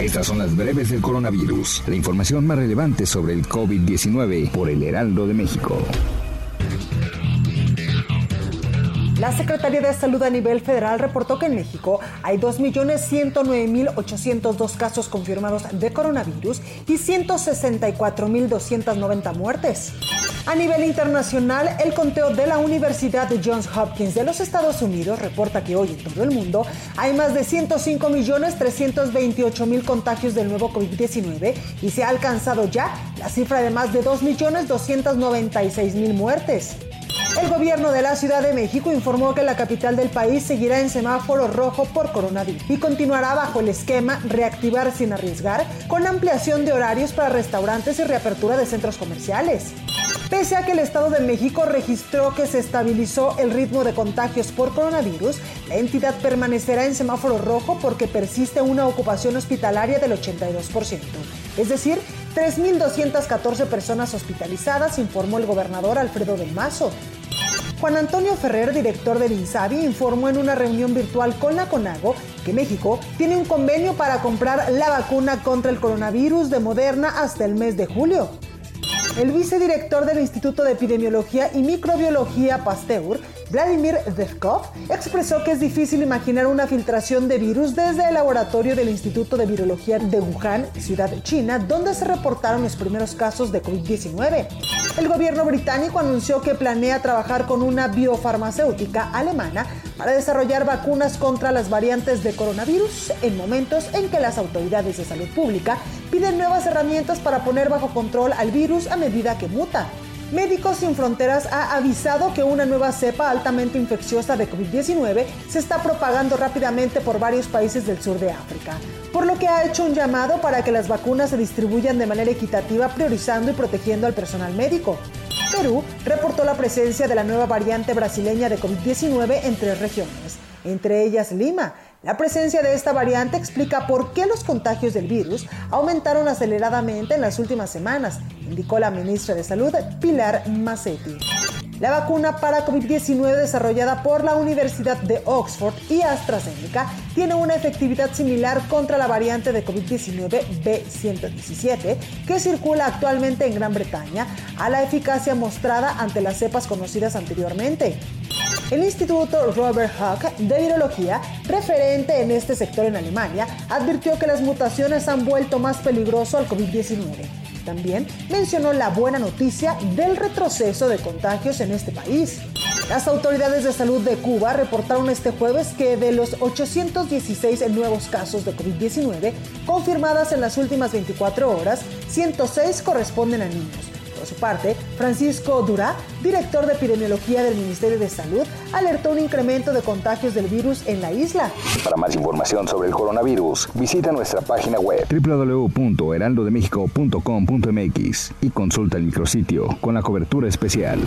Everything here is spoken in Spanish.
Estas son las breves del coronavirus. La información más relevante sobre el COVID-19 por el Heraldo de México. La Secretaría de Salud a nivel federal reportó que en México hay 2.109.802 casos confirmados de coronavirus y 164.290 muertes. A nivel internacional, el conteo de la Universidad de Johns Hopkins de los Estados Unidos reporta que hoy en todo el mundo hay más de 105.328.000 contagios del nuevo COVID-19 y se ha alcanzado ya la cifra de más de 2.296.000 muertes. El gobierno de la Ciudad de México informó que la capital del país seguirá en semáforo rojo por coronavirus y continuará bajo el esquema reactivar sin arriesgar con ampliación de horarios para restaurantes y reapertura de centros comerciales. Pese a que el Estado de México registró que se estabilizó el ritmo de contagios por coronavirus, la entidad permanecerá en semáforo rojo porque persiste una ocupación hospitalaria del 82%, es decir, 3.214 personas hospitalizadas, informó el gobernador Alfredo del Mazo. Juan Antonio Ferrer, director del INSABI, informó en una reunión virtual con la CONAGO que México tiene un convenio para comprar la vacuna contra el coronavirus de Moderna hasta el mes de julio. El vicedirector del Instituto de Epidemiología y Microbiología Pasteur, Vladimir Devkov, expresó que es difícil imaginar una filtración de virus desde el laboratorio del Instituto de Virología de Wuhan, ciudad de China, donde se reportaron los primeros casos de COVID-19. El gobierno británico anunció que planea trabajar con una biofarmacéutica alemana para desarrollar vacunas contra las variantes de coronavirus en momentos en que las autoridades de salud pública piden nuevas herramientas para poner bajo control al virus a medida que muta. Médicos Sin Fronteras ha avisado que una nueva cepa altamente infecciosa de COVID-19 se está propagando rápidamente por varios países del sur de África, por lo que ha hecho un llamado para que las vacunas se distribuyan de manera equitativa priorizando y protegiendo al personal médico. Perú reportó la presencia de la nueva variante brasileña de COVID-19 en tres regiones, entre ellas Lima, la presencia de esta variante explica por qué los contagios del virus aumentaron aceleradamente en las últimas semanas, indicó la ministra de Salud Pilar Massetti. La vacuna para COVID-19 desarrollada por la Universidad de Oxford y AstraZeneca tiene una efectividad similar contra la variante de COVID-19 B117 que circula actualmente en Gran Bretaña a la eficacia mostrada ante las cepas conocidas anteriormente. El Instituto Robert Hooke de Virología, referente en este sector en Alemania, advirtió que las mutaciones han vuelto más peligroso al COVID-19. También mencionó la buena noticia del retroceso de contagios en este país. Las autoridades de salud de Cuba reportaron este jueves que de los 816 nuevos casos de COVID-19 confirmadas en las últimas 24 horas, 106 corresponden a niños. Por su parte, Francisco Durá, director de epidemiología del Ministerio de Salud, alertó un incremento de contagios del virus en la isla. Para más información sobre el coronavirus, visita nuestra página web www.heraldodemexico.com.mx y consulta el micrositio con la cobertura especial.